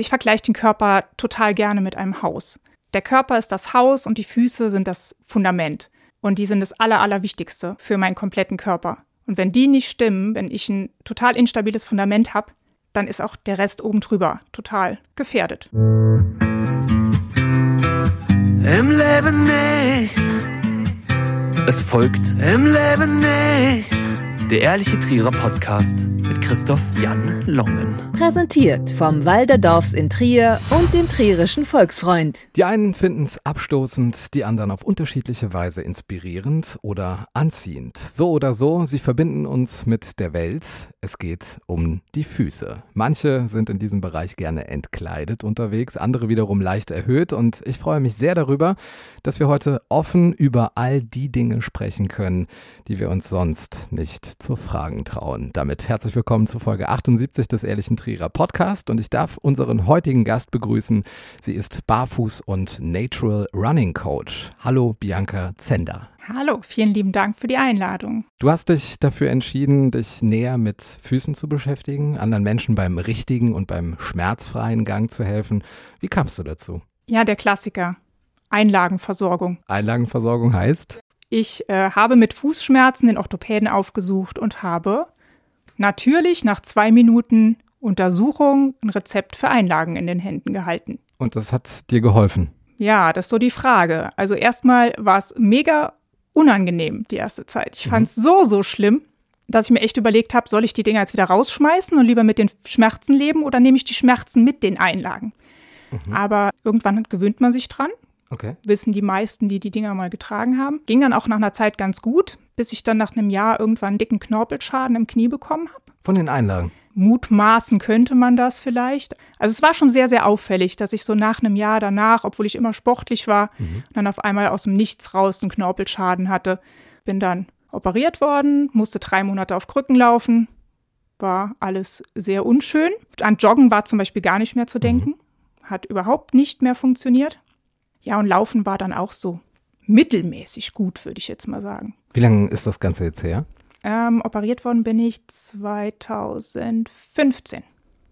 Ich vergleiche den Körper total gerne mit einem Haus. Der Körper ist das Haus und die Füße sind das Fundament. Und die sind das Aller, Allerwichtigste für meinen kompletten Körper. Und wenn die nicht stimmen, wenn ich ein total instabiles Fundament habe, dann ist auch der Rest oben drüber total gefährdet. Im Leben nicht. Es folgt Im Leben nicht. Der ehrliche Trierer Podcast mit Christoph Jan Longen. Präsentiert vom Walderdorfs in Trier und dem Trierischen Volksfreund. Die einen finden es abstoßend, die anderen auf unterschiedliche Weise inspirierend oder anziehend. So oder so, sie verbinden uns mit der Welt. Es geht um die Füße. Manche sind in diesem Bereich gerne entkleidet unterwegs, andere wiederum leicht erhöht und ich freue mich sehr darüber, dass wir heute offen über all die Dinge sprechen können, die wir uns sonst nicht zu fragen trauen. Damit herzlich willkommen zu Folge 78 des Ehrlichen Trierer Podcast und ich darf unseren heutigen Gast begrüßen. Sie ist Barfuß- und Natural Running Coach. Hallo Bianca Zender. Hallo, vielen lieben Dank für die Einladung. Du hast dich dafür entschieden, dich näher mit Füßen zu beschäftigen, anderen Menschen beim richtigen und beim schmerzfreien Gang zu helfen. Wie kamst du dazu? Ja, der Klassiker. Einlagenversorgung. Einlagenversorgung heißt? Ich äh, habe mit Fußschmerzen den Orthopäden aufgesucht und habe natürlich nach zwei Minuten Untersuchung ein Rezept für Einlagen in den Händen gehalten. Und das hat dir geholfen? Ja, das ist so die Frage. Also erstmal war es mega unangenehm die erste Zeit. Ich fand es mhm. so, so schlimm, dass ich mir echt überlegt habe, soll ich die Dinger jetzt wieder rausschmeißen und lieber mit den Schmerzen leben oder nehme ich die Schmerzen mit den Einlagen? Mhm. Aber irgendwann gewöhnt man sich dran Okay. Wissen die meisten, die die Dinger mal getragen haben. Ging dann auch nach einer Zeit ganz gut, bis ich dann nach einem Jahr irgendwann einen dicken Knorpelschaden im Knie bekommen habe. Von den Einlagen? Mutmaßen könnte man das vielleicht. Also es war schon sehr, sehr auffällig, dass ich so nach einem Jahr danach, obwohl ich immer sportlich war, mhm. dann auf einmal aus dem Nichts raus einen Knorpelschaden hatte. Bin dann operiert worden, musste drei Monate auf Krücken laufen. War alles sehr unschön. An Joggen war zum Beispiel gar nicht mehr zu denken. Mhm. Hat überhaupt nicht mehr funktioniert. Ja, und Laufen war dann auch so mittelmäßig gut, würde ich jetzt mal sagen. Wie lange ist das Ganze jetzt her? Ähm, operiert worden bin ich 2015.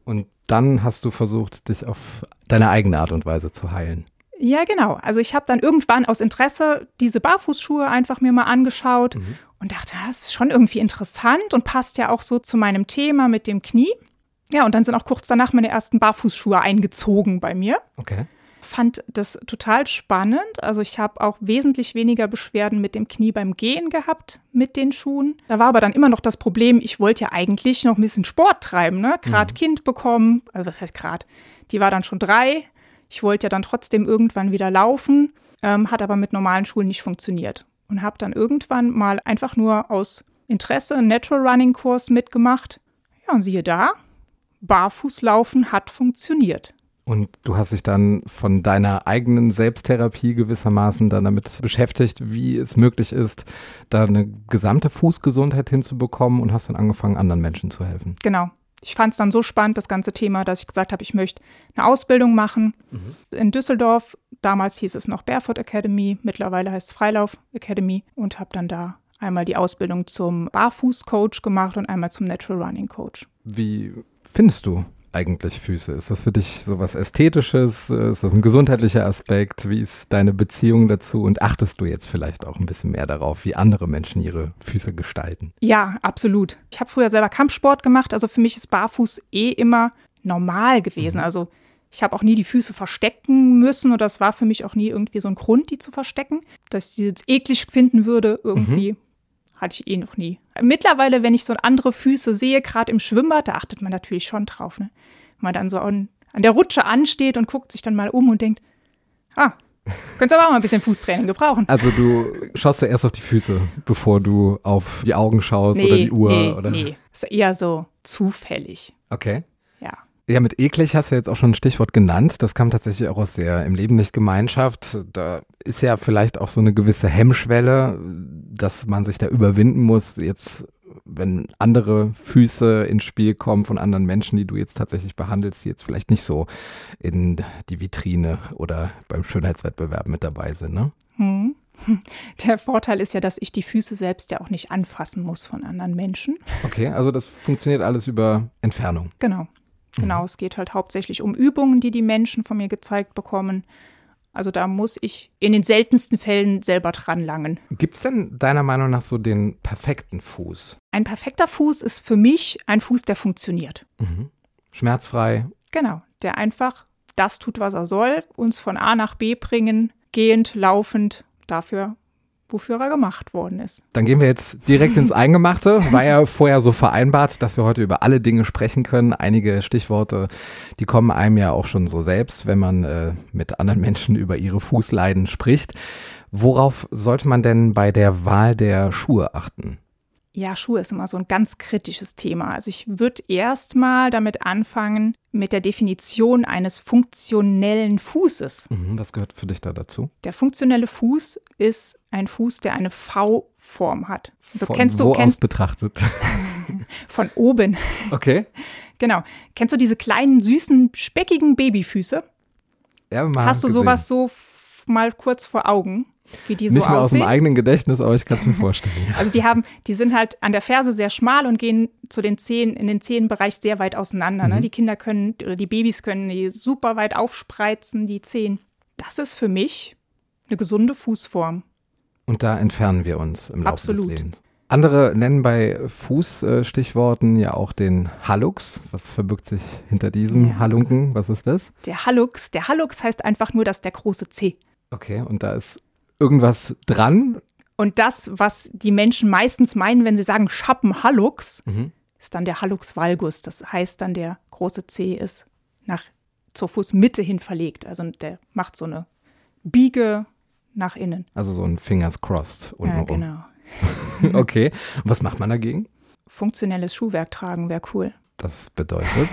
Und dann hast du versucht, dich auf deine eigene Art und Weise zu heilen. Ja, genau. Also ich habe dann irgendwann aus Interesse diese Barfußschuhe einfach mir mal angeschaut mhm. und dachte, das ist schon irgendwie interessant und passt ja auch so zu meinem Thema mit dem Knie. Ja, und dann sind auch kurz danach meine ersten Barfußschuhe eingezogen bei mir. Okay fand das total spannend. Also ich habe auch wesentlich weniger Beschwerden mit dem Knie beim Gehen gehabt mit den Schuhen. Da war aber dann immer noch das Problem, ich wollte ja eigentlich noch ein bisschen Sport treiben, ne? Gerade mhm. Kind bekommen, also was heißt gerade? Die war dann schon drei. Ich wollte ja dann trotzdem irgendwann wieder laufen, ähm, hat aber mit normalen Schulen nicht funktioniert. Und habe dann irgendwann mal einfach nur aus Interesse einen Natural Running Kurs mitgemacht. Ja, und siehe da, Barfußlaufen hat funktioniert. Und du hast dich dann von deiner eigenen Selbsttherapie gewissermaßen dann damit beschäftigt, wie es möglich ist, da eine gesamte Fußgesundheit hinzubekommen und hast dann angefangen, anderen Menschen zu helfen. Genau. Ich fand es dann so spannend, das ganze Thema, dass ich gesagt habe, ich möchte eine Ausbildung machen. Mhm. In Düsseldorf, damals hieß es noch Barefoot Academy, mittlerweile heißt es Freilauf Academy und habe dann da einmal die Ausbildung zum Barfußcoach gemacht und einmal zum Natural Running Coach. Wie findest du eigentlich Füße? Ist das für dich so was Ästhetisches? Ist das ein gesundheitlicher Aspekt? Wie ist deine Beziehung dazu? Und achtest du jetzt vielleicht auch ein bisschen mehr darauf, wie andere Menschen ihre Füße gestalten? Ja, absolut. Ich habe früher selber Kampfsport gemacht, also für mich ist Barfuß eh immer normal gewesen. Mhm. Also ich habe auch nie die Füße verstecken müssen oder es war für mich auch nie irgendwie so ein Grund, die zu verstecken. Dass ich sie jetzt eklig finden würde, irgendwie. Mhm. Hatte ich eh noch nie. Mittlerweile, wenn ich so andere Füße sehe, gerade im Schwimmbad, da achtet man natürlich schon drauf. Ne? Wenn man dann so an, an der Rutsche ansteht und guckt sich dann mal um und denkt, ah, Könntest aber auch mal ein bisschen Fußtraining gebrauchen. Also du schaust zuerst auf die Füße, bevor du auf die Augen schaust nee, oder die Uhr? Nee, oder? nee, ist eher so zufällig. Okay. Ja. Mit eklig hast du jetzt auch schon ein Stichwort genannt. Das kam tatsächlich auch aus der im Leben nicht Gemeinschaft. Da ist ja vielleicht auch so eine gewisse Hemmschwelle, dass man sich da überwinden muss. Jetzt, wenn andere Füße ins Spiel kommen von anderen Menschen, die du jetzt tatsächlich behandelst, die jetzt vielleicht nicht so in die Vitrine oder beim Schönheitswettbewerb mit dabei sind, ne? Hm. Der Vorteil ist ja, dass ich die Füße selbst ja auch nicht anfassen muss von anderen Menschen. Okay, also das funktioniert alles über Entfernung. Genau. Genau, es geht halt hauptsächlich um Übungen, die die Menschen von mir gezeigt bekommen. Also da muss ich in den seltensten Fällen selber dran langen. Gibt es denn deiner Meinung nach so den perfekten Fuß? Ein perfekter Fuß ist für mich ein Fuß, der funktioniert. Mhm. Schmerzfrei. Genau, der einfach das tut, was er soll, uns von A nach B bringen, gehend, laufend, dafür wofür er gemacht worden ist. Dann gehen wir jetzt direkt ins Eingemachte. War ja vorher so vereinbart, dass wir heute über alle Dinge sprechen können. Einige Stichworte, die kommen einem ja auch schon so selbst, wenn man äh, mit anderen Menschen über ihre Fußleiden spricht. Worauf sollte man denn bei der Wahl der Schuhe achten? Ja, Schuhe ist immer so ein ganz kritisches Thema. Also ich würde erstmal damit anfangen mit der Definition eines funktionellen Fußes. Mhm, was gehört für dich da dazu? Der funktionelle Fuß ist ein Fuß, der eine V-Form hat. Also von kennst du wo kennst, aus betrachtet? von oben. Okay. Genau. Kennst du diese kleinen süßen speckigen Babyfüße? Ja, mal Hast du gesehen. sowas so mal kurz vor Augen? Wie die so Nicht mehr aus dem eigenen Gedächtnis, aber ich kann es mir vorstellen. Also die haben, die sind halt an der Ferse sehr schmal und gehen zu den Zehen, in den Zehenbereich sehr weit auseinander. Ne? Mhm. Ne? Die Kinder können, oder die Babys können die super weit aufspreizen, die Zehen. Das ist für mich eine gesunde Fußform. Und da entfernen wir uns im Laufe Absolut. des Lebens. Andere nennen bei Fußstichworten ja auch den Hallux. Was verbirgt sich hinter diesem ja. Halunken? Was ist das? Der Hallux. Der Hallux heißt einfach nur, dass der große C. Okay, und da ist irgendwas dran. Und das, was die Menschen meistens meinen, wenn sie sagen Schappen Hallux, mhm. ist dann der Hallux valgus. Das heißt dann, der große C ist nach zur Fußmitte hin verlegt. Also der macht so eine Biege nach innen. Also so ein Fingers crossed untenrum. Ja, genau. okay. Und was macht man dagegen? Funktionelles Schuhwerk tragen wäre cool. Das bedeutet?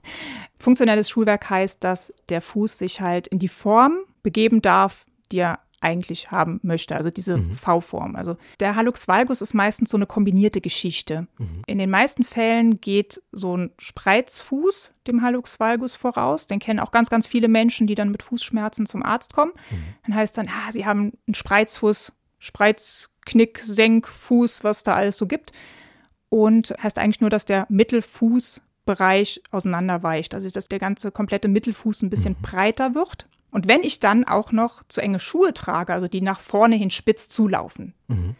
Funktionelles Schuhwerk heißt, dass der Fuß sich halt in die Form begeben darf, die er eigentlich haben möchte, also diese mhm. V-Form. Also der Hallux valgus ist meistens so eine kombinierte Geschichte. Mhm. In den meisten Fällen geht so ein Spreizfuß dem Hallux valgus voraus. Den kennen auch ganz, ganz viele Menschen, die dann mit Fußschmerzen zum Arzt kommen. Mhm. Dann heißt dann, ah, sie haben einen Spreizfuß, Spreizknick, Senkfuß, was da alles so gibt. Und heißt eigentlich nur, dass der Mittelfußbereich auseinanderweicht. Also dass der ganze komplette Mittelfuß ein bisschen mhm. breiter wird. Und wenn ich dann auch noch zu enge Schuhe trage, also die nach vorne hin spitz zulaufen, mhm.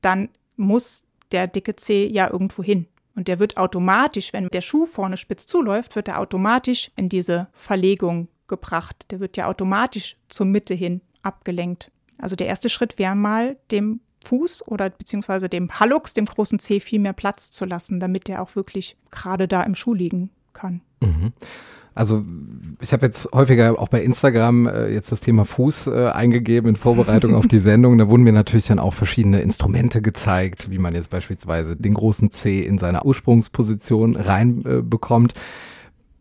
dann muss der dicke Zeh ja irgendwo hin. Und der wird automatisch, wenn der Schuh vorne spitz zuläuft, wird er automatisch in diese Verlegung gebracht. Der wird ja automatisch zur Mitte hin abgelenkt. Also der erste Schritt wäre mal, dem Fuß oder beziehungsweise dem Hallux, dem großen Zeh, viel mehr Platz zu lassen, damit der auch wirklich gerade da im Schuh liegen kann. Mhm. Also ich habe jetzt häufiger auch bei Instagram äh, jetzt das Thema Fuß äh, eingegeben in Vorbereitung auf die Sendung. Da wurden mir natürlich dann auch verschiedene Instrumente gezeigt, wie man jetzt beispielsweise den großen C in seiner Ursprungsposition reinbekommt. Äh,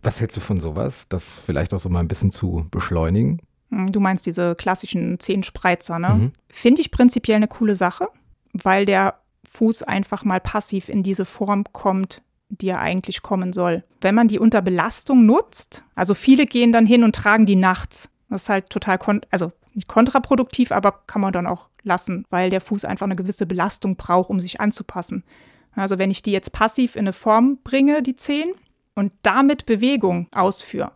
Was hältst du von sowas, das vielleicht auch so mal ein bisschen zu beschleunigen? Hm, du meinst diese klassischen Zehenspreizer, ne? Mhm. Finde ich prinzipiell eine coole Sache, weil der Fuß einfach mal passiv in diese Form kommt, die er eigentlich kommen soll. Wenn man die unter Belastung nutzt, also viele gehen dann hin und tragen die nachts. Das ist halt total, also nicht kontraproduktiv, aber kann man dann auch lassen, weil der Fuß einfach eine gewisse Belastung braucht, um sich anzupassen. Also wenn ich die jetzt passiv in eine Form bringe, die Zehen, und damit Bewegung ausführe,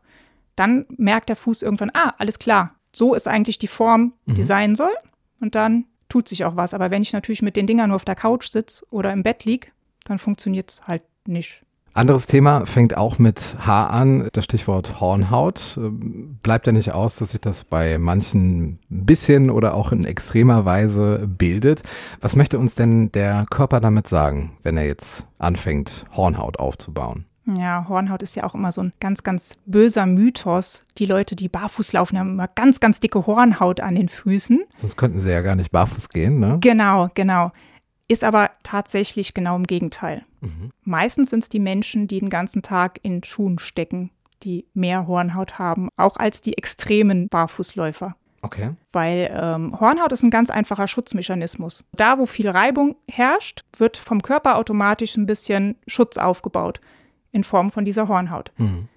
dann merkt der Fuß irgendwann, ah, alles klar, so ist eigentlich die Form, die mhm. sein soll. Und dann tut sich auch was. Aber wenn ich natürlich mit den Dingern nur auf der Couch sitze oder im Bett liege, dann funktioniert es halt nicht. Anderes Thema fängt auch mit Haar an, das Stichwort Hornhaut. Ähm, bleibt ja nicht aus, dass sich das bei manchen ein bisschen oder auch in extremer Weise bildet. Was möchte uns denn der Körper damit sagen, wenn er jetzt anfängt, Hornhaut aufzubauen? Ja, Hornhaut ist ja auch immer so ein ganz, ganz böser Mythos. Die Leute, die barfuß laufen, haben immer ganz, ganz dicke Hornhaut an den Füßen. Sonst könnten sie ja gar nicht barfuß gehen, ne? Genau, genau. Ist aber tatsächlich genau im Gegenteil. Mhm. Meistens sind es die Menschen, die den ganzen Tag in Schuhen stecken, die mehr Hornhaut haben, auch als die extremen Barfußläufer. Okay. Weil ähm, Hornhaut ist ein ganz einfacher Schutzmechanismus. Da, wo viel Reibung herrscht, wird vom Körper automatisch ein bisschen Schutz aufgebaut in Form von dieser Hornhaut. Mhm.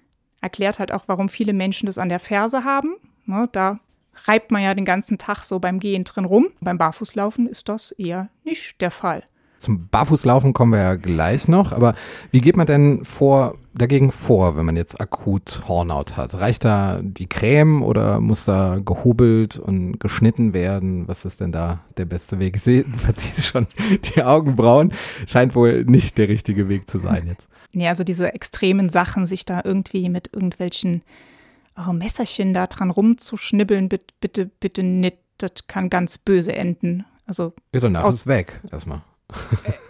Erklärt halt auch, warum viele Menschen das an der Ferse haben. Ne, da reibt man ja den ganzen Tag so beim Gehen drin rum. Beim Barfußlaufen ist das eher nicht der Fall. Zum Barfußlaufen kommen wir ja gleich noch, aber wie geht man denn vor, dagegen vor, wenn man jetzt akut Hornhaut hat? Reicht da die Creme oder muss da gehobelt und geschnitten werden? Was ist denn da der beste Weg? Ich sehe, du verziehst schon die Augenbrauen. Scheint wohl nicht der richtige Weg zu sein jetzt. Nee, also diese extremen Sachen, sich da irgendwie mit irgendwelchen oh, Messerchen da dran rumzuschnibbeln, bitte, bitte, bitte nicht. Das kann ganz böse enden. Also Ja, danach Aus- ist weg erstmal.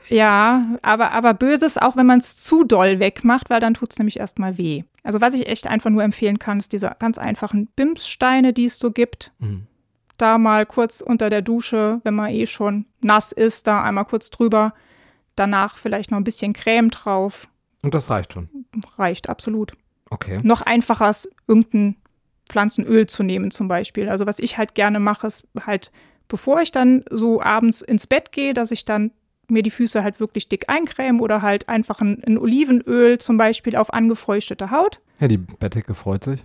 Ja, aber, aber Böses auch, wenn man es zu doll wegmacht, weil dann tut es nämlich erstmal weh. Also was ich echt einfach nur empfehlen kann, ist diese ganz einfachen Bimssteine, die es so gibt. Mhm. Da mal kurz unter der Dusche, wenn man eh schon nass ist, da einmal kurz drüber. Danach vielleicht noch ein bisschen Creme drauf. Und das reicht schon. Reicht absolut. Okay. Noch einfacher ist, irgendein Pflanzenöl zu nehmen zum Beispiel. Also was ich halt gerne mache, ist halt, bevor ich dann so abends ins Bett gehe, dass ich dann mir die Füße halt wirklich dick eincreme oder halt einfach ein, ein Olivenöl zum Beispiel auf angefeuchtete Haut. Ja, die Bettdecke freut sich.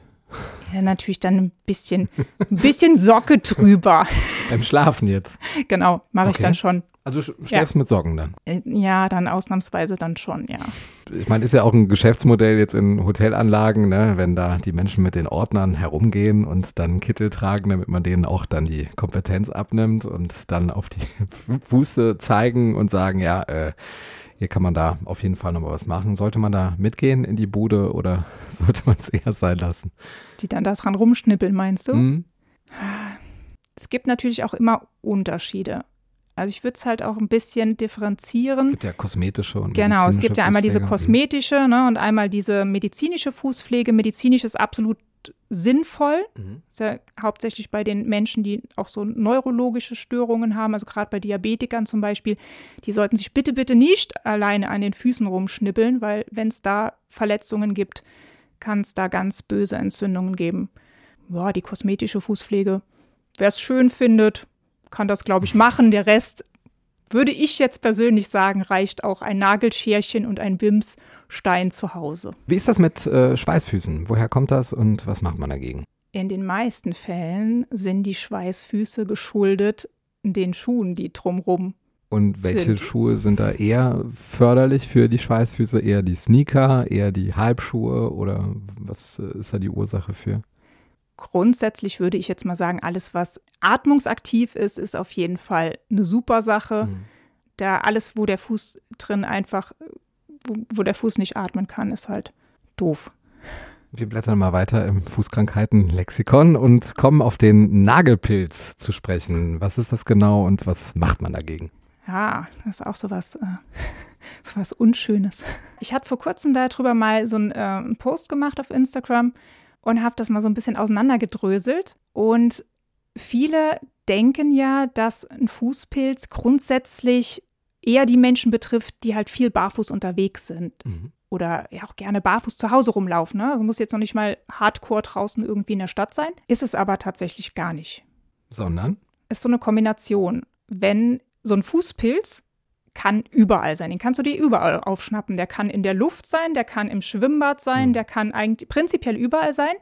Ja, natürlich dann ein bisschen, ein bisschen Socke drüber. Beim Schlafen jetzt. Genau, mache ich Okay. dann schon. Also du sch- schläfst mit Socken dann. Äh, Ja, dann ausnahmsweise dann schon, ja. Ich meine, ist ja auch ein Geschäftsmodell jetzt in Hotelanlagen, ne, wenn da die Menschen mit den Ordnern herumgehen und dann Kittel tragen, damit man denen auch dann die Kompetenz abnimmt und dann auf die Fuße zeigen und sagen, ja, äh, hier kann man da auf jeden Fall nochmal was machen. Sollte man da mitgehen in die Bude oder sollte man es eher sein lassen? Die dann da dran rumschnippeln, meinst du? Hm? Es gibt natürlich auch immer Unterschiede. Also ich würde es halt auch ein bisschen differenzieren. Gibt ja kosmetische und Genau, es gibt ja einmal diese Fußpflege. kosmetische ne, und einmal diese medizinische Fußpflege. Medizinisch ist absolut sinnvoll. Mhm. Ist ja hauptsächlich bei den Menschen, die auch so neurologische Störungen haben, also gerade bei Diabetikern zum Beispiel, die sollten sich bitte, bitte nicht alleine an den Füßen rumschnippeln, weil wenn es da Verletzungen gibt, kann es da ganz böse Entzündungen geben. Ja, die kosmetische Fußpflege, wer es schön findet, kann das, glaube ich, machen. Der Rest würde ich jetzt persönlich sagen, reicht auch ein Nagelscherchen und ein Bimsstein zu Hause. Wie ist das mit äh, Schweißfüßen? Woher kommt das und was macht man dagegen? In den meisten Fällen sind die Schweißfüße geschuldet den Schuhen, die drumrum. Und welche Sind. Schuhe sind da eher förderlich für die Schweißfüße? Eher die Sneaker, eher die Halbschuhe oder was äh, ist da die Ursache für? Grundsätzlich würde ich jetzt mal sagen, alles, was atmungsaktiv ist, ist auf jeden Fall eine super Sache. Mhm. Da alles, wo der Fuß drin einfach, wo, wo der Fuß nicht atmen kann, ist halt doof. Wir blättern mal weiter im Fußkrankheiten-Lexikon und kommen auf den Nagelpilz zu sprechen. Was ist das genau und was macht man dagegen? Ja, das ist auch sowas, äh, sowas Unschönes. Ich hatte vor kurzem darüber mal so einen, äh, einen Post gemacht auf Instagram und habe das mal so ein bisschen auseinandergedröselt. Und viele denken ja, dass ein Fußpilz grundsätzlich eher die Menschen betrifft, die halt viel barfuß unterwegs sind Mhm. oder ja auch gerne barfuß zu Hause rumlaufen. Ne? Also muss jetzt noch nicht mal hardcore draußen irgendwie in der Stadt sein. Ist es aber tatsächlich gar nicht Sondern? ist so eine Kombination. Wenn so ein Fußpilz kann überall sein, den kannst du dir überall aufschnappen. Der kann in der Luft sein, der kann im Schwimmbad sein, Mhm. der kann eigentlich prinzipiell überall sein.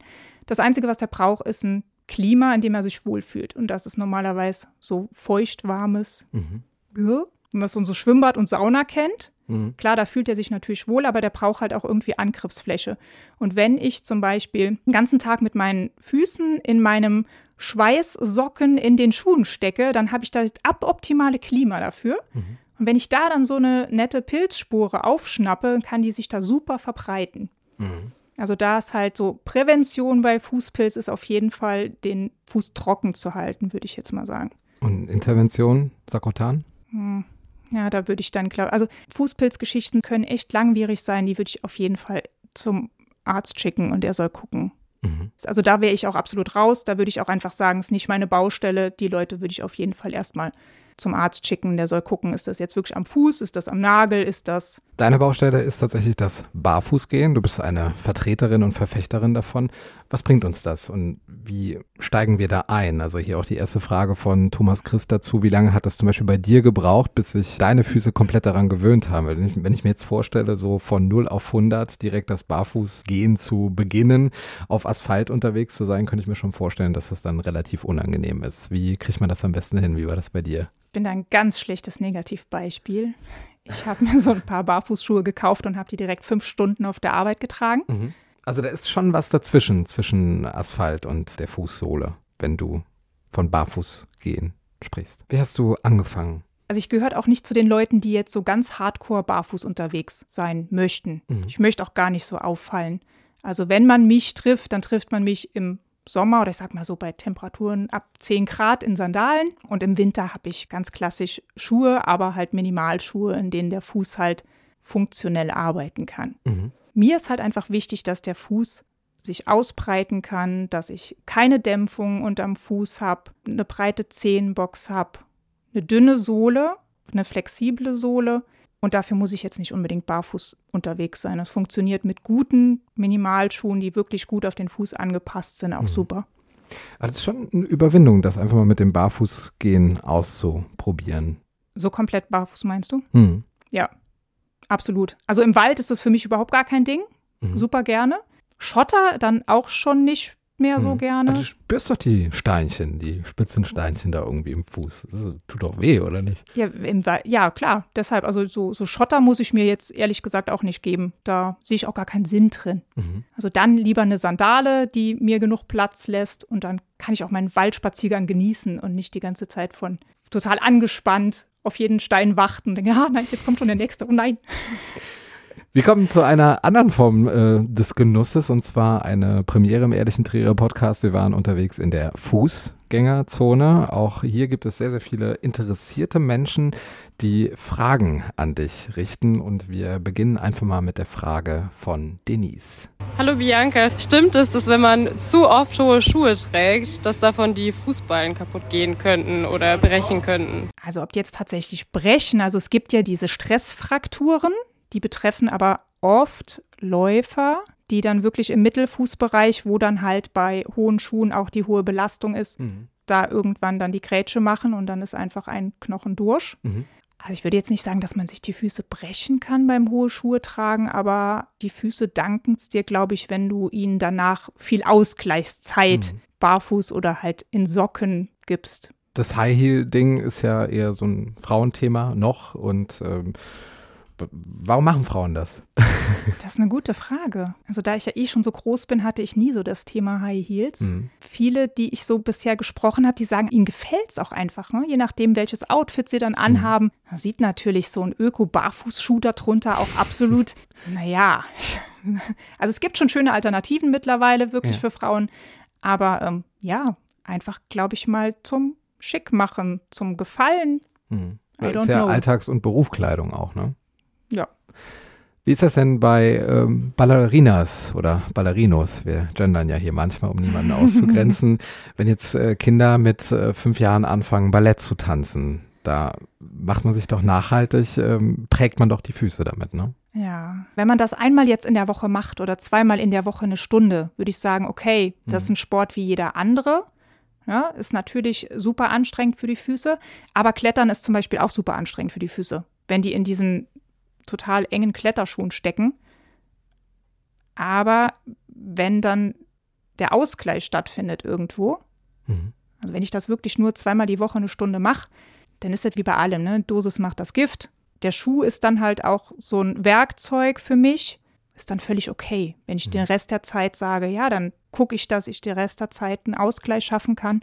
Das Einzige, was der braucht, ist ein Klima, in dem er sich wohlfühlt. Und das ist normalerweise so feucht, warmes, Mhm. ja, was so Schwimmbad und Sauna kennt. Mhm. Klar, da fühlt er sich natürlich wohl, aber der braucht halt auch irgendwie Angriffsfläche. Und wenn ich zum Beispiel den ganzen Tag mit meinen Füßen in meinem Schweißsocken in den Schuhen stecke, dann habe ich da das aboptimale Klima dafür. Und wenn ich da dann so eine nette Pilzspore aufschnappe, kann die sich da super verbreiten. Mhm. Also da ist halt so Prävention bei Fußpilz ist auf jeden Fall, den Fuß trocken zu halten, würde ich jetzt mal sagen. Und Intervention, Sakrotan? Hm. Ja, da würde ich dann glauben, also Fußpilzgeschichten können echt langwierig sein, die würde ich auf jeden Fall zum Arzt schicken und der soll gucken. Mhm. Also da wäre ich auch absolut raus, da würde ich auch einfach sagen, es ist nicht meine Baustelle, die Leute würde ich auf jeden Fall erstmal zum Arzt schicken, der soll gucken, ist das jetzt wirklich am Fuß, ist das am Nagel, ist das Deine Baustelle ist tatsächlich das Barfußgehen. Du bist eine Vertreterin und Verfechterin davon. Was bringt uns das und wie steigen wir da ein? Also hier auch die erste Frage von Thomas Christ dazu. Wie lange hat das zum Beispiel bei dir gebraucht, bis sich deine Füße komplett daran gewöhnt haben? Wenn ich, wenn ich mir jetzt vorstelle, so von 0 auf 100 direkt das Barfußgehen zu beginnen, auf Asphalt unterwegs zu sein, könnte ich mir schon vorstellen, dass das dann relativ unangenehm ist. Wie kriegt man das am besten hin? Wie war das bei dir? Bin da ein ganz schlechtes Negativbeispiel. Ich habe mir so ein paar Barfußschuhe gekauft und habe die direkt fünf Stunden auf der Arbeit getragen. Mhm. Also da ist schon was dazwischen, zwischen Asphalt und der Fußsohle, wenn du von Barfußgehen sprichst. Wie hast du angefangen? Also ich gehöre auch nicht zu den Leuten, die jetzt so ganz hardcore barfuß unterwegs sein möchten. Mhm. Ich möchte auch gar nicht so auffallen. Also wenn man mich trifft, dann trifft man mich im Sommer oder ich sag mal so bei Temperaturen ab 10 Grad in Sandalen. Und im Winter habe ich ganz klassisch Schuhe, aber halt Minimalschuhe, in denen der Fuß halt funktionell arbeiten kann. Mhm. Mir ist halt einfach wichtig, dass der Fuß sich ausbreiten kann, dass ich keine Dämpfung unterm Fuß habe, eine breite Zehenbox habe, eine dünne Sohle, eine flexible Sohle. Und dafür muss ich jetzt nicht unbedingt barfuß unterwegs sein. Das funktioniert mit guten Minimalschuhen, die wirklich gut auf den Fuß angepasst sind, auch Mhm. super. Aber das ist schon eine Überwindung, das einfach mal mit dem Barfußgehen auszuprobieren. So komplett barfuß meinst du? Hm. Ja, absolut. Also im Wald ist das für mich überhaupt gar kein Ding. Mhm. Super gerne. Schotter dann auch schon nicht mehr so Mhm. gerne. Aber du spürst doch die Steinchen, die spitzen Steinchen da irgendwie im Fuß. Das tut doch weh, oder nicht? Ja, im, ja, klar. Deshalb, also so, so Schotter muss ich mir jetzt ehrlich gesagt auch nicht geben. Da sehe ich auch gar keinen Sinn drin. Mhm. Also dann lieber eine Sandale, die mir genug Platz lässt und dann kann ich auch meinen Waldspaziergang genießen und nicht die ganze Zeit von total angespannt auf jeden Stein warten. Denke, ja, nein, jetzt kommt schon der nächste. Oh nein. Wir kommen zu einer anderen Form äh, des Genusses und zwar eine Premiere im Ehrlichen Trierer Podcast. Wir waren unterwegs in der Fußgängerzone. Auch hier gibt es sehr, sehr viele interessierte Menschen, die Fragen an dich richten und wir beginnen einfach mal mit der Frage von Denise. Hallo Bianca, stimmt es, dass wenn man zu oft hohe Schuhe trägt, dass davon die Fußballen kaputt gehen könnten oder brechen könnten? Also ob die jetzt tatsächlich brechen, also es gibt ja diese Stressfrakturen, die betreffen aber oft Läufer, die dann wirklich im Mittelfußbereich, wo dann halt bei hohen Schuhen auch die hohe Belastung ist, da irgendwann dann die Grätsche machen und dann ist einfach ein Knochen durch. Mhm. Also ich würde jetzt nicht sagen, dass man sich die Füße brechen kann beim hohe Schuhe tragen, aber die Füße danken es dir, glaube ich, wenn du ihnen danach viel Ausgleichszeit barfuß oder halt in Socken gibst. Das High Heel Ding ist ja eher so ein Frauenthema noch und ähm, warum machen Frauen das? Das ist eine gute Frage. Also da ich ja eh schon so groß bin, hatte ich nie so das Thema High Heels. Mhm. Viele, die ich so bisher gesprochen habe, die sagen, ihnen gefällt es auch einfach, ne? je nachdem, welches Outfit sie dann anhaben. Da sieht natürlich so ein Öko-Barfußschuh darunter auch absolut, naja, also es gibt schon schöne Alternativen mittlerweile wirklich Ja. für Frauen, aber ähm, ja, einfach, glaube ich mal, zum Schick machen, zum Gefallen. Mhm. Das ist ja know. Alltags- und Berufskleidung auch, ne? Ja. Wie ist das denn bei ähm, Ballerinas oder Ballerinos? Wir gendern ja hier manchmal, um niemanden auszugrenzen. Wenn jetzt äh, Kinder mit äh, fünf Jahren anfangen, Ballett zu tanzen, da macht man sich doch nachhaltig, ähm, prägt man doch die Füße damit, ne? Ja, wenn man das einmal jetzt in der Woche macht oder zweimal in der Woche eine Stunde, würde ich sagen, okay, das ist ein Sport wie jeder andere. Ja, ist natürlich super anstrengend für die Füße, aber Klettern ist zum Beispiel auch super anstrengend für die Füße, wenn die in diesen total engen Kletterschuhen stecken. Aber wenn dann der Ausgleich stattfindet irgendwo, Mhm. also wenn ich das wirklich nur zweimal die Woche eine Stunde mache, dann ist das wie bei allem, ne? Dosis macht das Gift. Der Schuh ist dann halt auch so ein Werkzeug für mich, ist dann völlig okay. Wenn ich den Rest der Zeit sage, ja, dann gucke ich, dass ich den Rest der Zeit einen Ausgleich schaffen kann,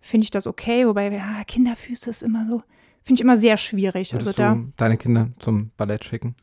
finde ich das okay. Wobei, ja, Kinderfüße ist immer so, finde ich immer sehr schwierig. Also Würdest da, du deine Kinder zum Ballett schicken?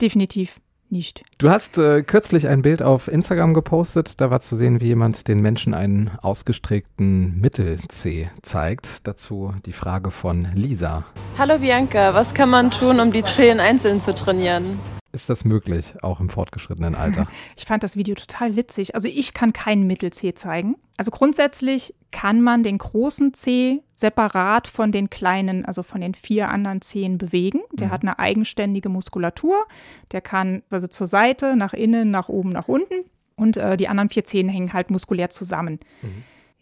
definitiv nicht. Du hast äh, kürzlich ein Bild auf Instagram gepostet. Da war zu sehen, wie jemand den Menschen einen ausgestreckten Mittel-C zeigt. Dazu die Frage von Lisa. Hallo Bianca, was kann man tun, um die Zehen einzeln zu trainieren? Ist das möglich, auch im fortgeschrittenen Alter? Ich fand das Video total witzig. Also ich kann keinen Mittel-C zeigen. Also grundsätzlich kann man den großen C separat von den kleinen, also von den vier anderen Zehen bewegen. Der hat eine eigenständige Muskulatur. Der kann also zur Seite, nach innen, nach oben, nach unten. Und äh, die anderen vier Zehen hängen halt muskulär zusammen.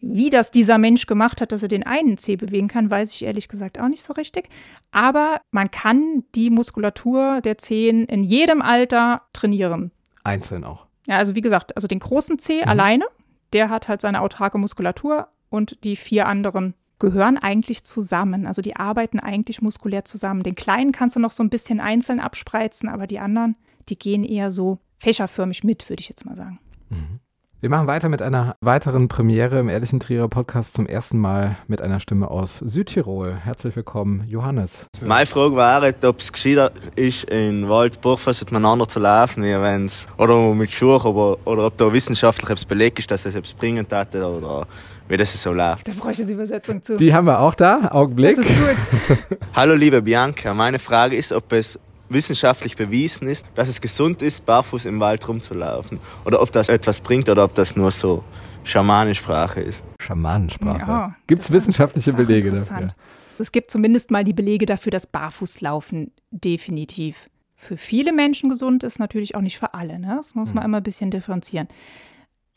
Wie das dieser Mensch gemacht hat, dass er den einen Zeh bewegen kann, weiß ich ehrlich gesagt auch nicht so richtig. Aber man kann die Muskulatur der Zehen in jedem Alter trainieren. Einzeln auch. Ja, also wie gesagt, also den großen C alleine, der hat halt seine autarke Muskulatur und die vier anderen gehören eigentlich zusammen. Also die arbeiten eigentlich muskulär zusammen. Den kleinen kannst du noch so ein bisschen einzeln abspreizen, aber die anderen, die gehen eher so fächerförmig mit, würde ich jetzt mal sagen. Mhm. Wir machen weiter mit einer weiteren Premiere im Ehrlichen Trierer Podcast zum ersten Mal mit einer Stimme aus Südtirol. Herzlich willkommen, Johannes. Meine Frage wäre, ob es gescheiter ist, in Wald barfuß miteinander zu laufen, wie wenn's, oder mit Schuhen, aber, oder ob da wissenschaftlich etwas belegt ist, dass das etwas bringen hätte, oder wie das so läuft. Da bräuchte ich die Übersetzung zu. Die haben wir auch da, Augenblick. Das ist gut. Hallo liebe Bianca, meine Frage ist, ob es wissenschaftlich bewiesen ist, dass es gesund ist, barfuß im Wald rumzulaufen. Oder ob das etwas bringt oder ob das nur so Schamanensprache ist. Schamanensprache. Ja, Gibt es wissenschaftliche Belege interessant. dafür? Es gibt zumindest mal die Belege dafür, dass Barfußlaufen definitiv für viele Menschen gesund ist, natürlich auch nicht für alle. Ne? Das muss man immer ein bisschen differenzieren.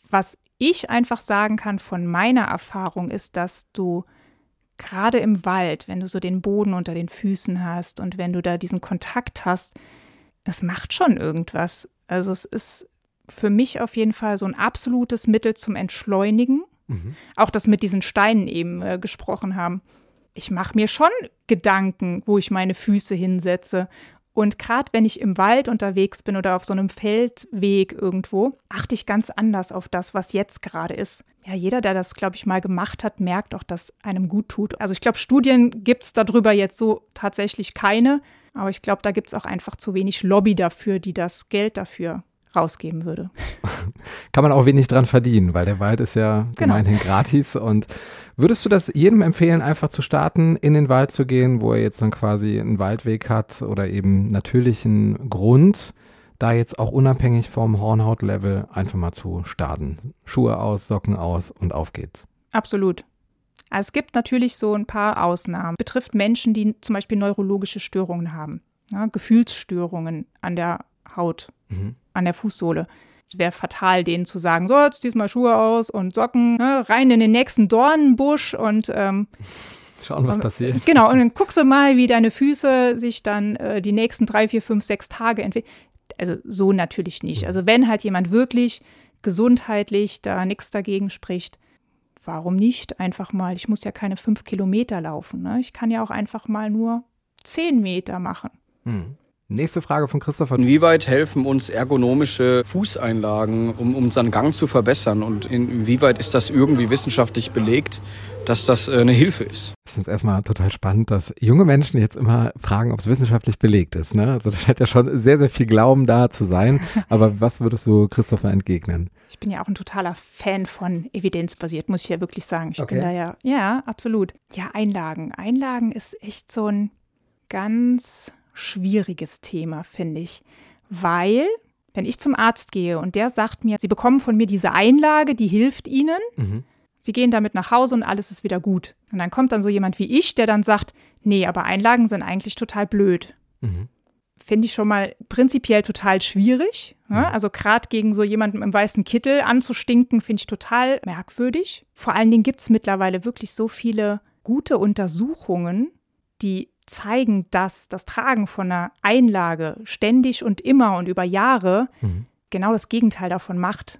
Was ich einfach sagen kann von meiner Erfahrung ist, dass du gerade im Wald, wenn du so den Boden unter den Füßen hast und wenn du da diesen Kontakt hast, es macht schon irgendwas. Also es ist für mich auf jeden Fall so ein absolutes Mittel zum Entschleunigen. Auch das mit diesen Steinen eben äh, gesprochen haben. Ich mache mir schon Gedanken, wo ich meine Füße hinsetze. Und gerade wenn ich im Wald unterwegs bin oder auf so einem Feldweg irgendwo, achte ich ganz anders auf das, was jetzt gerade ist. Ja, jeder, der das, glaube ich, mal gemacht hat, merkt auch, dass einem gut tut. Also ich glaube, Studien gibt es darüber jetzt so tatsächlich keine. Aber ich glaube, da gibt es auch einfach zu wenig Lobby dafür, die das Geld dafür rausgeben würde. Kann man auch wenig dran verdienen, weil der Wald ist ja Genau. gemeinhin gratis. Und würdest du das jedem empfehlen, einfach zu starten, in den Wald zu gehen, wo er jetzt dann quasi einen Waldweg hat oder eben natürlichen Grund, da jetzt auch unabhängig vom Hornhautlevel einfach mal zu starten? Schuhe aus, Socken aus und auf geht's. Absolut. Also es gibt natürlich so ein paar Ausnahmen. Betrifft Menschen, die zum Beispiel neurologische Störungen haben, ja, Gefühlsstörungen an der Haut, an der Fußsohle. Es wäre fatal, denen zu sagen, so, jetzt ziehst mal Schuhe aus und Socken, ne, rein in den nächsten Dornenbusch und ähm, Schauen, was passiert. Genau, und dann guckst du mal, wie deine Füße sich dann äh, die nächsten drei, vier, fünf, sechs Tage entwickeln. Also so natürlich nicht. Also wenn halt jemand wirklich gesundheitlich da nichts dagegen spricht, warum nicht einfach mal? Ich muss ja keine fünf Kilometer laufen. Ne? Ich kann ja auch einfach mal nur zehn Meter machen. Hm. Nächste Frage von Christopher. Inwieweit helfen uns ergonomische Fußeinlagen, um unseren Gang zu verbessern? Und inwieweit ist das irgendwie wissenschaftlich belegt, dass das äh, eine Hilfe ist? Ich finde es erstmal total spannend, dass junge Menschen jetzt immer fragen, ob es wissenschaftlich belegt ist. Ne? Also da scheint ja schon sehr, sehr viel Glauben da zu sein. Aber was würdest du Christopher entgegnen? Ich bin ja auch ein totaler Fan von evidenzbasiert, muss ich ja wirklich sagen. Ich Okay. bin da ja, ja, absolut. Ja, Einlagen. Einlagen ist echt so ein ganz schwieriges Thema, finde ich. Weil, wenn ich zum Arzt gehe und der sagt mir, Sie bekommen von mir diese Einlage, die hilft Ihnen, Sie gehen damit nach Hause und alles ist wieder gut. Und dann kommt dann so jemand wie ich, der dann sagt, nee, aber Einlagen sind eigentlich total blöd. Finde ich schon mal prinzipiell total schwierig. Ne? Also gerade gegen so jemanden im weißen Kittel anzustinken, finde ich total merkwürdig. Vor allen Dingen gibt es mittlerweile wirklich so viele gute Untersuchungen, die zeigen, dass das Tragen von einer Einlage ständig und immer und über Jahre genau das Gegenteil davon macht,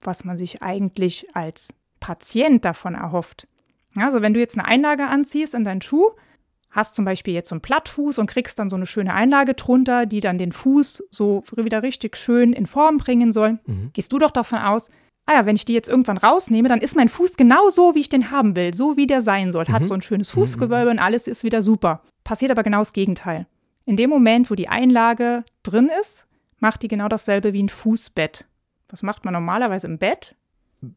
was man sich eigentlich als Patient davon erhofft. Also wenn du jetzt eine Einlage anziehst in deinen Schuh, hast zum Beispiel jetzt so einen Plattfuß und kriegst dann so eine schöne Einlage drunter, die dann den Fuß so wieder richtig schön in Form bringen soll, gehst du doch davon aus, ah ja, wenn ich die jetzt irgendwann rausnehme, dann ist mein Fuß genau so, wie ich den haben will, so wie der sein soll. Hat so ein schönes Fußgewölbe und alles ist wieder super. Passiert aber genau das Gegenteil. In dem Moment, wo die Einlage drin ist, macht die genau dasselbe wie ein Fußbett. Was macht man normalerweise im Bett?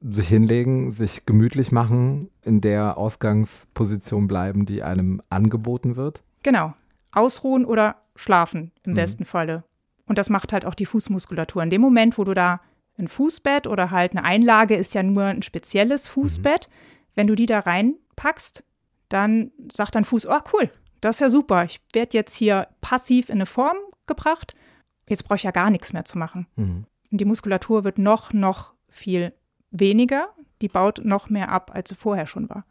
Sich hinlegen, sich gemütlich machen, in der Ausgangsposition bleiben, die einem angeboten wird. Genau. Ausruhen oder schlafen im besten Falle. Und das macht halt auch die Fußmuskulatur. In dem Moment, wo du da ein Fußbett oder halt eine Einlage ist ja nur ein spezielles Fußbett, wenn du die da reinpackst, dann sagt dein Fuß, oh cool, das ist ja super. Ich werde jetzt hier passiv in eine Form gebracht. Jetzt brauche ich ja gar nichts mehr zu machen. Und die Muskulatur wird noch, noch viel weniger. Die baut noch mehr ab, als sie vorher schon war.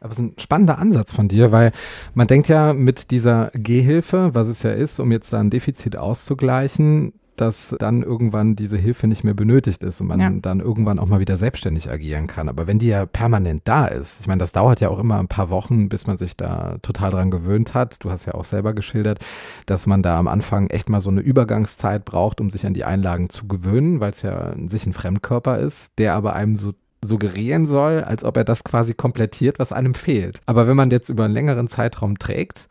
Aber es ist ein spannender Ansatz von dir, weil man denkt ja mit dieser Gehhilfe, was es ja ist, um jetzt da ein Defizit auszugleichen, dass dann irgendwann diese Hilfe nicht mehr benötigt ist und man Ja. dann irgendwann auch mal wieder selbstständig agieren kann. Aber wenn die ja permanent da ist, ich meine, das dauert ja auch immer ein paar Wochen, bis man sich da total dran gewöhnt hat. Du hast ja auch selber geschildert, dass man da am Anfang echt mal so eine Übergangszeit braucht, um sich an die Einlagen zu gewöhnen, weil es ja an sich ein Fremdkörper ist, der aber einem so suggerieren soll, als ob er das quasi komplettiert, was einem fehlt. Aber wenn man jetzt über einen längeren Zeitraum trägt,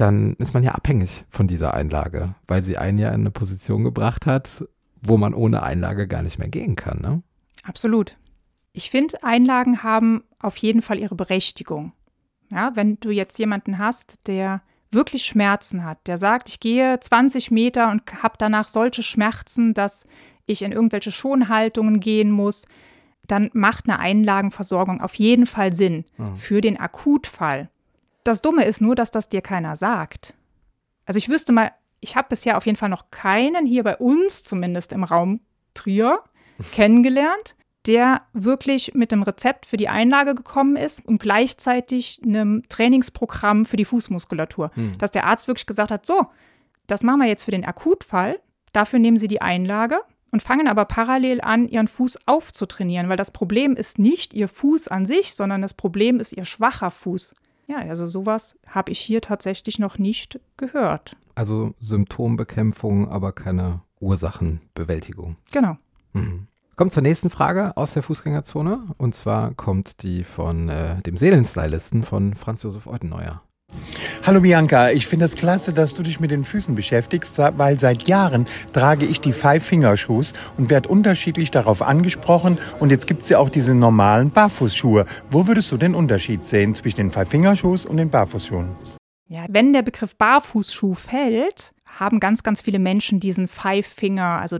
dann ist man ja abhängig von dieser Einlage, weil sie einen ja in eine Position gebracht hat, wo man ohne Einlage gar nicht mehr gehen kann. Ne? Absolut. Ich finde, Einlagen haben auf jeden Fall ihre Berechtigung. Ja, wenn du jetzt jemanden hast, der wirklich Schmerzen hat, der sagt, ich gehe 20 Meter und habe danach solche Schmerzen, dass ich in irgendwelche Schonhaltungen gehen muss, dann macht eine Einlagenversorgung auf jeden Fall Sinn für den Akutfall. Das Dumme ist nur, dass das dir keiner sagt. Also ich wüsste mal, ich habe bisher auf jeden Fall noch keinen hier bei uns zumindest im Raum Trier kennengelernt, der wirklich mit einem Rezept für die Einlage gekommen ist und gleichzeitig einem Trainingsprogramm für die Fußmuskulatur. Dass der Arzt wirklich gesagt hat, so, das machen wir jetzt für den Akutfall, dafür nehmen Sie die Einlage und fangen aber parallel an, Ihren Fuß aufzutrainieren, weil das Problem ist nicht Ihr Fuß an sich, sondern das Problem ist Ihr schwacher Fuß. Ja, also sowas habe ich hier tatsächlich noch nicht gehört. Also Symptombekämpfung, aber keine Ursachenbewältigung. Genau. Mhm. Kommt zur nächsten Frage aus der Fußgängerzone. Und zwar kommt die von äh, dem Seelenstylisten von Franz Josef Euteneuer. Hallo Bianca, ich finde es klasse, dass du dich mit den Füßen beschäftigst, weil seit Jahren trage ich die Five-Finger-Shoes und werde unterschiedlich darauf angesprochen und jetzt gibt es ja auch diese normalen Barfußschuhe. Wo würdest du den Unterschied sehen zwischen den Five-Finger-Shoes und den Barfußschuhen? Ja, wenn der Begriff Barfußschuh fällt, haben ganz, ganz viele Menschen diesen Five-Finger, also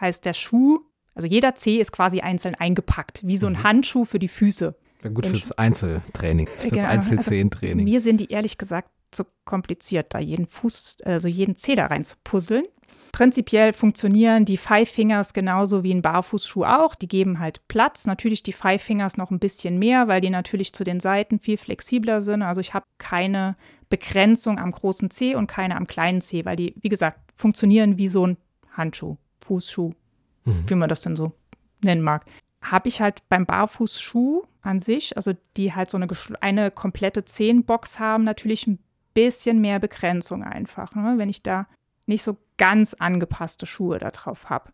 heißt der Schuh, also jeder Zeh ist quasi einzeln eingepackt, wie so ein Handschuh für die Füße. Ja, gut fürs Einzeltraining, fürs Genau, Einzelzehentraining. Mir sind die ehrlich gesagt zu kompliziert, da jeden Fuß, also jeden Zeh da rein zu puzzeln. Prinzipiell funktionieren die Five Fingers genauso wie ein Barfußschuh auch. Die geben halt Platz. Natürlich die Five Fingers noch ein bisschen mehr, weil die natürlich zu den Seiten viel flexibler sind. Also ich habe keine Begrenzung am großen Zeh und keine am kleinen Zeh, weil die, wie gesagt, funktionieren wie so ein Handschuh, Fußschuh, wie man das denn so nennen mag. Habe ich halt beim Barfußschuh an sich, also die halt so eine, eine komplette Zehenbox haben, natürlich ein bisschen mehr Begrenzung einfach, ne? wenn ich da nicht so ganz angepasste Schuhe da drauf habe.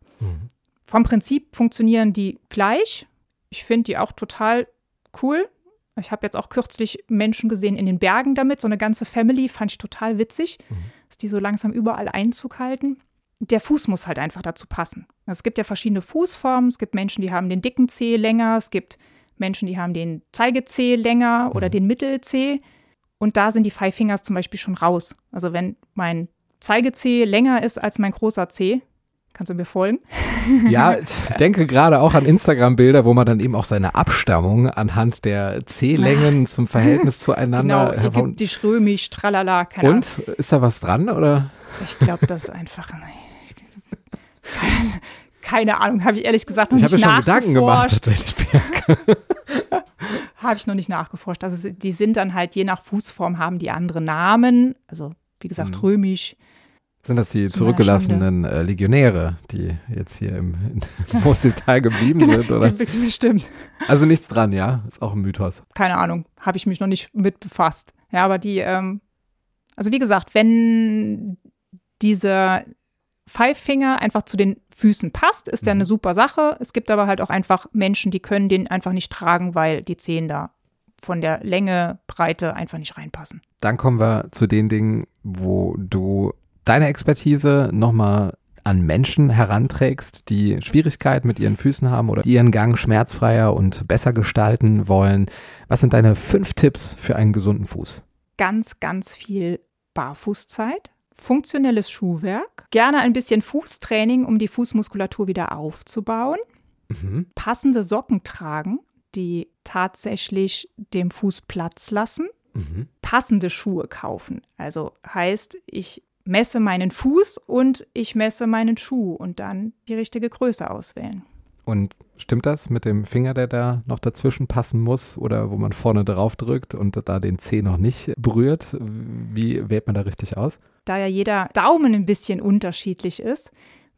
Vom Prinzip funktionieren die gleich. Ich finde die auch total cool. Ich habe jetzt auch kürzlich Menschen gesehen in den Bergen damit, so eine ganze Family, fand ich total witzig, dass die so langsam überall Einzug halten. Der Fuß muss halt einfach dazu passen. Es gibt ja verschiedene Fußformen. Es gibt Menschen, die haben den dicken Zeh länger. Es gibt Menschen, die haben den Zeigezeh länger oder den Mittelzeh. Und da sind die Five Fingers zum Beispiel schon raus. Also wenn mein Zeigezeh länger ist als mein großer Zeh, kannst du mir folgen? Ja, ich denke gerade auch an Instagram-Bilder, wo man dann eben auch seine Abstammung anhand der Zeh-Längen zum Verhältnis zueinander genau, herum- ägyptisch, römisch, tralala, keine Ahnung. Und ist da was dran oder? Ich glaube, das ist einfach. Keine, keine Ahnung, habe ich ehrlich gesagt noch Ich habe nicht mir schon Gedanken gemacht. nachgeforscht. tatsächlich. Habe ich noch nicht nachgeforscht. Also die sind dann halt je nach Fußform haben die andere Namen. Also wie gesagt, Mhm. römisch. Sind das die zurückgelassenen äh, Legionäre, die jetzt hier im, im Moseltal geblieben sind? Oder? Be- Bestimmt. Also nichts dran, ja? Ist auch ein Mythos. Keine Ahnung, habe ich mich noch nicht mit befasst. Ja, aber die, ähm, also wie gesagt, wenn dieser Five Finger einfach zu den Füßen passt, ist der Mhm. eine super Sache. Es gibt aber halt auch einfach Menschen, die können den einfach nicht tragen, weil die Zehen da von der Länge, Breite einfach nicht reinpassen. Dann kommen wir zu den Dingen, wo du deine Expertise nochmal an Menschen heranträgst, die Schwierigkeiten mit ihren Füßen haben oder die ihren Gang schmerzfreier und besser gestalten wollen. Was sind deine fünf Tipps für einen gesunden Fuß? Ganz, ganz viel Barfußzeit, funktionelles Schuhwerk, gerne ein bisschen Fußtraining, um die Fußmuskulatur wieder aufzubauen, Mhm. passende Socken tragen, die tatsächlich dem Fuß Platz lassen, Mhm. passende Schuhe kaufen. Also heißt, ich messe meinen Fuß und ich messe meinen Schuh und dann die richtige Größe auswählen. Und stimmt das mit dem Finger, der da noch dazwischen passen muss oder wo man vorne drauf drückt und da den Zeh noch nicht berührt? Wie wählt man da richtig aus? Da ja jeder Daumen ein bisschen unterschiedlich ist,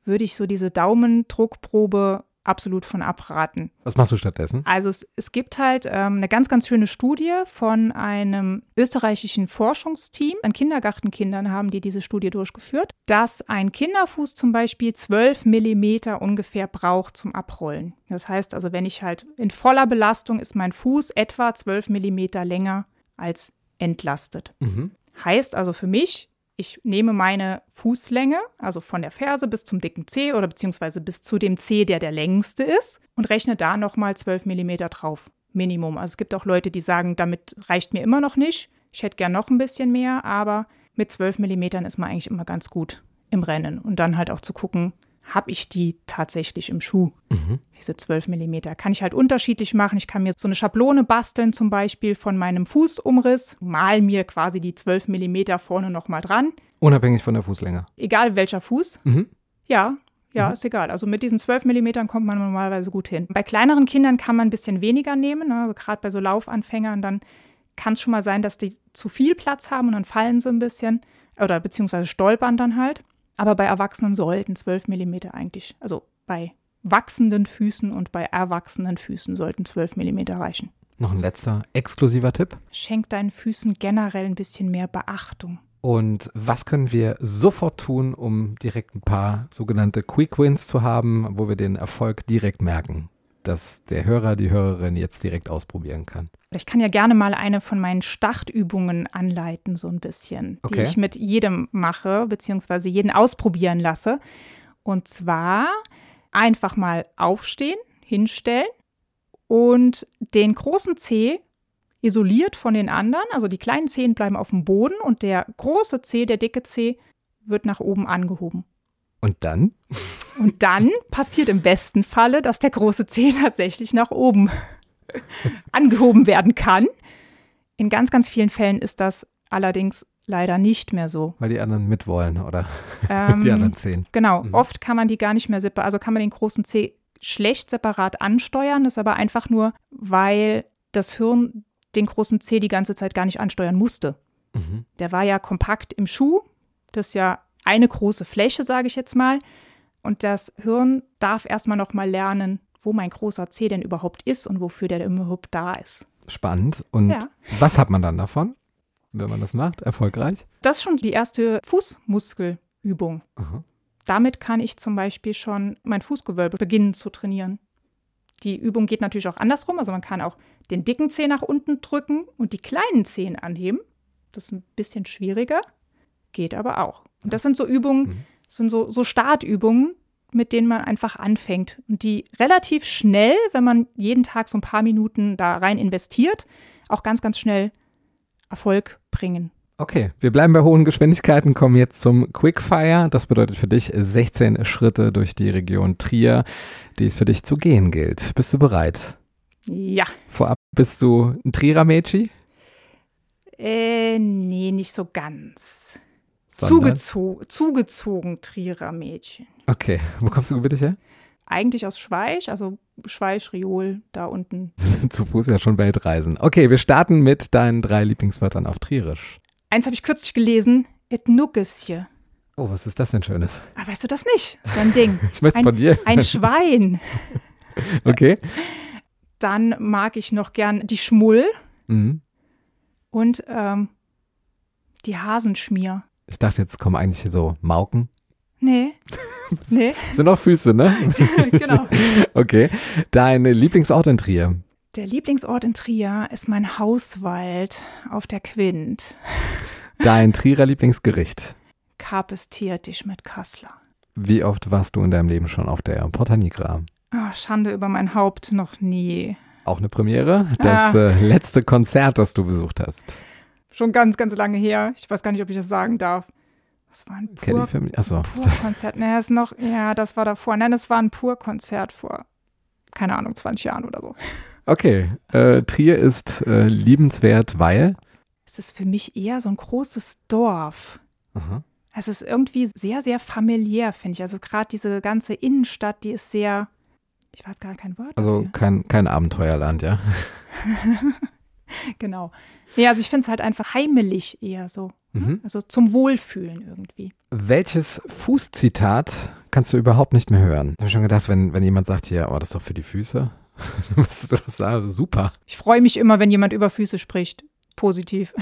würde ich so diese Daumendruckprobe absolut von abraten. Was machst du stattdessen? Also es, es gibt halt ähm, eine ganz, ganz schöne Studie von einem österreichischen Forschungsteam. An Kindergartenkindern haben die diese Studie durchgeführt, dass ein Kinderfuß zum Beispiel 12 Millimeter ungefähr braucht zum Abrollen. Das heißt also, wenn ich halt in voller Belastung ist mein Fuß etwa 12 Millimeter länger als entlastet. Mhm. Heißt also für mich, ich nehme meine Fußlänge, also von der Ferse bis zum dicken Zeh oder beziehungsweise bis zu dem Zeh, der der längste ist, und rechne da nochmal 12 Millimeter drauf. Minimum. Also es gibt auch Leute, die sagen, damit reicht mir immer noch nicht. Ich hätte gern noch ein bisschen mehr, aber mit 12 Millimetern ist man eigentlich immer ganz gut im Rennen. Und dann halt auch zu gucken, habe ich die tatsächlich im Schuh? Diese 12 Millimeter. Kann ich halt unterschiedlich machen. Ich kann mir so eine Schablone basteln, zum Beispiel von meinem Fußumriss, mal mir quasi die 12 Millimeter vorne nochmal dran. Unabhängig von der Fußlänge. Egal welcher Fuß. Mhm. Ja, ja, ist egal. Also mit diesen 12 Millimetern kommt man normalerweise gut hin. Bei kleineren Kindern kann man ein bisschen weniger nehmen. Ne? Also gerade bei so Laufanfängern, dann kann es schon mal sein, dass die zu viel Platz haben und dann fallen sie ein bisschen oder beziehungsweise stolpern dann halt. Aber bei Erwachsenen sollten 12 Millimeter eigentlich, also bei wachsenden Füßen und bei erwachsenen Füßen sollten 12 Millimeter reichen. Noch ein letzter exklusiver Tipp. Schenk deinen Füßen generell ein bisschen mehr Beachtung. Und was können wir sofort tun, um direkt ein paar sogenannte Quick Wins zu haben, wo wir den Erfolg direkt merken, dass der Hörer, die Hörerin jetzt direkt ausprobieren kann? Ich kann ja gerne mal eine von meinen Startübungen anleiten, so ein bisschen, Okay. die ich mit jedem mache, beziehungsweise jeden ausprobieren lasse. Und zwar einfach mal aufstehen, hinstellen und den großen Zeh isoliert von den anderen, also die kleinen Zehen bleiben auf dem Boden und der große Zeh, der dicke Zeh, wird nach oben angehoben. Und dann? Und dann passiert im besten Falle, dass der große Zeh tatsächlich nach oben angehoben werden kann. In ganz, ganz vielen Fällen ist das allerdings leider nicht mehr so. Weil die anderen mitwollen, oder? Ähm, die anderen zehn. Genau, Mhm. oft kann man die gar nicht mehr separat, also kann man den großen Zeh schlecht separat ansteuern, das ist aber einfach nur, weil das Hirn den großen Zeh die ganze Zeit gar nicht ansteuern musste. Mhm. Der war ja kompakt im Schuh, das ist ja eine große Fläche, sage ich jetzt mal. Und das Hirn darf erstmal noch mal lernen, wo mein großer Zeh denn überhaupt ist und wofür der überhaupt da ist. Spannend. Und Ja. was hat man dann davon, wenn man das macht? Erfolgreich? Das ist schon die erste Fußmuskelübung. Aha. Damit kann ich zum Beispiel schon mein Fußgewölbe beginnen zu trainieren. Die Übung geht natürlich auch andersrum. Also man kann auch den dicken Zeh nach unten drücken und die kleinen Zehen anheben. Das ist ein bisschen schwieriger, geht aber auch. Und das sind so Übungen, das sind so, so Startübungen, mit denen man einfach anfängt und die relativ schnell, wenn man jeden Tag so ein paar Minuten da rein investiert, auch ganz, ganz schnell Erfolg bringen. Okay, wir bleiben bei hohen Geschwindigkeiten, kommen jetzt zum Quickfire. Das bedeutet für dich 16 Schritte durch die Region Trier, die es für dich zu gehen gilt. Bist du bereit? Ja. Vorab bist du ein Trierer Mädchen? Äh, nee, nicht so ganz. Zugezo zugezogen Trierer Mädchen. Okay, wo kommst du gebürtig her? Eigentlich aus Schweich, also Schweich, Riol, da unten. Zu Fuß ja schon Weltreisen. Okay, wir starten mit deinen drei Lieblingswörtern auf Trierisch. Eins habe ich kürzlich gelesen, et Nuggetsje. Oh, was ist das denn Schönes? Ah, weißt du das nicht? So ein Ding. Ich möchte von dir. Ein Schwein. Okay. Dann mag ich noch gern die Schmull Mhm. und ähm, die Hasenschmier. Ich dachte, jetzt kommen eigentlich so Mauken. Nee. nee. Sind auch Füße, ne? genau. Okay. Dein Lieblingsort in Trier? Der Lieblingsort in Trier ist mein Hauswald auf der Quint. Dein Trierer Lieblingsgericht? Carpes Tiertisch mit Kassler. Wie oft warst du in deinem Leben schon auf der Porta Nigra? Ah, Schande über mein Haupt, noch nie. Auch eine Premiere? Das Ah. äh, letzte Konzert, das du besucht hast. Schon ganz, ganz lange her. Ich weiß gar nicht, ob ich das sagen darf. Das war ein Pur-. Achso. Pur-Konzert. Nee, ist noch, ja, das war davor. Nein, es war ein Pur-Konzert vor, keine Ahnung, 20 Jahren oder so. Okay. Äh, Trier ist äh, liebenswert, weil. Es ist für mich eher so ein großes Dorf. Aha. Es ist irgendwie sehr, sehr familiär, finde ich. Also gerade diese ganze Innenstadt, die ist sehr, ich habe gar kein Wort Also dafür. kein, kein Abenteuerland, ja. genau. Ja, also ich finde es halt einfach heimelig eher so. Mhm. Also zum Wohlfühlen irgendwie. Welches Fußzitat kannst du überhaupt nicht mehr hören? Ich habe schon gedacht, wenn, wenn jemand sagt hier, oh, das ist doch für die Füße, musst du das sagen, also super. Ich freue mich immer, wenn jemand über Füße spricht. Positiv.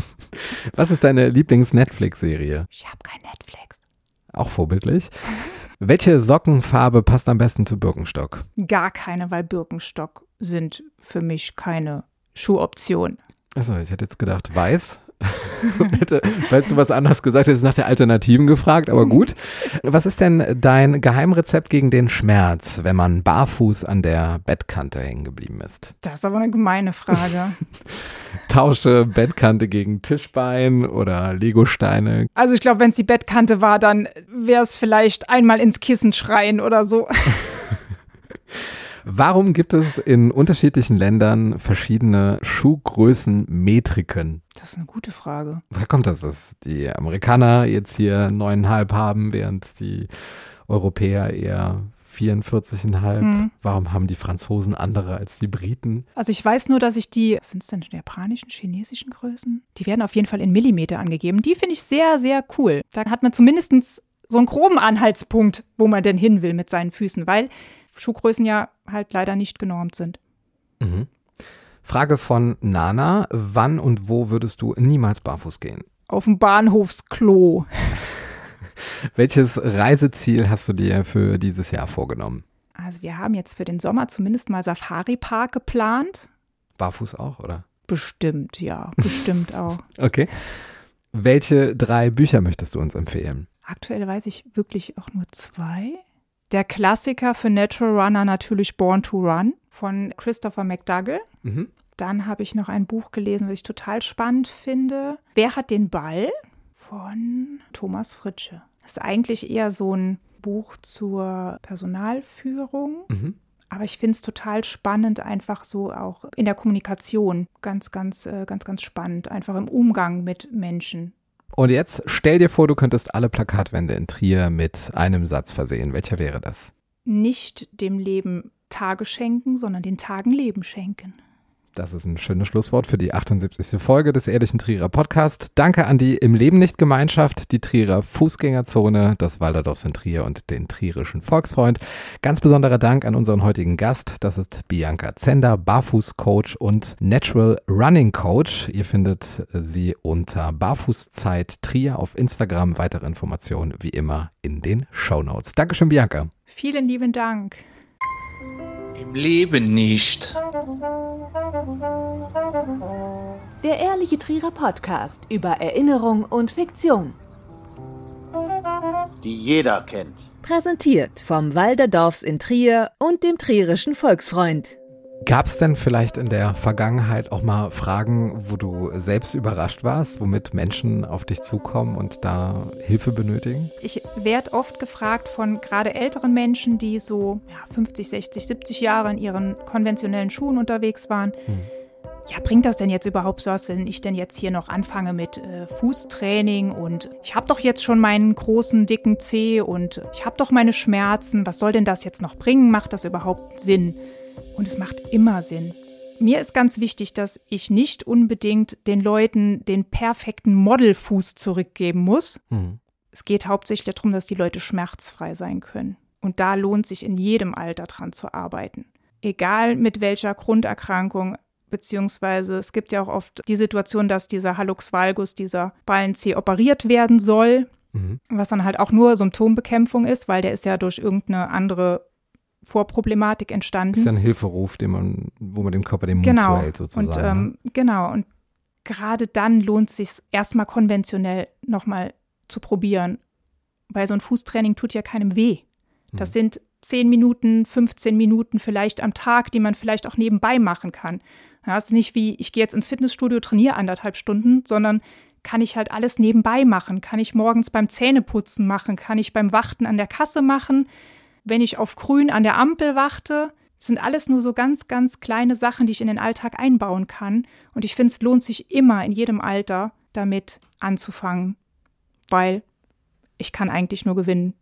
Was ist deine Lieblings-Netflix-Serie? Ich habe kein Netflix. Auch vorbildlich. Welche Sockenfarbe passt am besten zu Birkenstock? Gar keine, weil Birkenstock sind für mich keine Schuhoption. Achso, ich hätte jetzt gedacht, weiß. Bitte, falls du was anderes gesagt hättest, nach der Alternativen gefragt, aber gut. Was ist denn dein Geheimrezept gegen den Schmerz, wenn man barfuß an der Bettkante hängen geblieben ist? Das ist aber eine gemeine Frage. Tausche Bettkante gegen Tischbein oder Legosteine. Also ich glaube, wenn es die Bettkante war, dann wäre es vielleicht einmal ins Kissen schreien oder so. Warum gibt es in unterschiedlichen Ländern verschiedene Schuhgrößenmetriken? Das ist eine gute Frage. Woher kommt das, dass die Amerikaner jetzt hier neuneinhalb haben, während die Europäer eher 44,5? Mhm. Warum haben die Franzosen andere als die Briten? Also ich weiß nur, dass ich die, sind es denn, japanischen, chinesischen Größen? Die werden auf jeden Fall in Millimeter angegeben. Die finde ich sehr, sehr cool. Da hat man zumindest so einen groben Anhaltspunkt, wo man denn hin will mit seinen Füßen, weil Schuhgrößen ja halt leider nicht genormt sind. Mhm. Frage von Nana. Wann und wo würdest du niemals barfuß gehen? Auf dem Bahnhofsklo. Welches Reiseziel hast du dir für dieses Jahr vorgenommen? Also wir haben jetzt für den Sommer zumindest mal Safari-Park geplant. Barfuß auch, oder? Bestimmt, ja, bestimmt auch. Okay. Welche drei Bücher möchtest du uns empfehlen? Aktuell weiß ich wirklich auch nur zwei. Der Klassiker für Natural Runner natürlich Born to Run von Christopher McDougall. Mhm. Dann habe ich noch ein Buch gelesen, was ich total spannend finde. Wer hat den Ball? Von Thomas Fritsche. Das ist eigentlich eher so ein Buch zur Personalführung. Mhm. Aber ich finde es total spannend, einfach so auch in der Kommunikation. Ganz, ganz, äh, ganz, ganz spannend. Einfach im Umgang mit Menschen. Und jetzt stell dir vor, du könntest alle Plakatwände in Trier mit einem Satz versehen. Welcher wäre das? Nicht dem Leben Tage schenken, sondern den Tagen Leben schenken. Das ist ein schönes Schlusswort für die 78. Folge des Ehrlichen Trierer Podcast. Danke an die Im Leben nicht Gemeinschaft, die Trierer Fußgängerzone, das Walderdorf in Trier und den Trierischen Volksfreund. Ganz besonderer Dank an unseren heutigen Gast. Das ist Bianca Zender, Barfußcoach und Natural Running Coach. Ihr findet sie unter Barfußzeit Trier auf Instagram. Weitere Informationen wie immer in den Show Notes. Dankeschön, Bianca. Vielen lieben Dank. Im Leben nicht. Der Ehrliche Trierer Podcast über Erinnerung und Fiktion. Die jeder kennt. Präsentiert vom Walderdorfs in Trier und dem Trierischen Volksfreund. Gab es denn vielleicht in der Vergangenheit auch mal Fragen, wo du selbst überrascht warst, womit Menschen auf dich zukommen und da Hilfe benötigen? Ich werde oft gefragt von gerade älteren Menschen, die so ja, 50, 60, 70 Jahre in ihren konventionellen Schuhen unterwegs waren. Hm. Ja, bringt das denn jetzt überhaupt so was, wenn ich denn jetzt hier noch anfange mit äh, Fußtraining und ich habe doch jetzt schon meinen großen, dicken Zeh und ich habe doch meine Schmerzen. Was soll denn das jetzt noch bringen? Macht das überhaupt Sinn? Und es macht immer Sinn. Mir ist ganz wichtig, dass ich nicht unbedingt den Leuten den perfekten Modelfuß zurückgeben muss. Hm. Es geht hauptsächlich darum, dass die Leute schmerzfrei sein können. Und da lohnt sich in jedem Alter dran zu arbeiten. Egal mit welcher Grunderkrankung, beziehungsweise es gibt ja auch oft die Situation, dass dieser Hallux valgus, dieser Ballenzeh operiert werden soll, Mhm. was dann halt auch nur Symptombekämpfung ist, weil der ist ja durch irgendeine andere Vorproblematik entstanden. Das ist ja ein Hilferuf, den man, wo man dem Körper den Mund genau. zuhält, sozusagen. Und ne? ähm, genau, und gerade dann lohnt es sich erstmal konventionell nochmal zu probieren, weil so ein Fußtraining tut ja keinem weh. Das Mhm. sind 10 Minuten, 15 Minuten vielleicht am Tag, die man vielleicht auch nebenbei machen kann. Ja, es ist nicht wie, ich gehe jetzt ins Fitnessstudio, trainiere anderthalb Stunden, sondern kann ich halt alles nebenbei machen. Kann ich morgens beim Zähneputzen machen, kann ich beim Warten an der Kasse machen, wenn ich auf Grün an der Ampel warte. Sind alles nur so ganz, ganz kleine Sachen, die ich in den Alltag einbauen kann. Und ich finde, es lohnt sich immer in jedem Alter damit anzufangen, weil ich kann eigentlich nur gewinnen.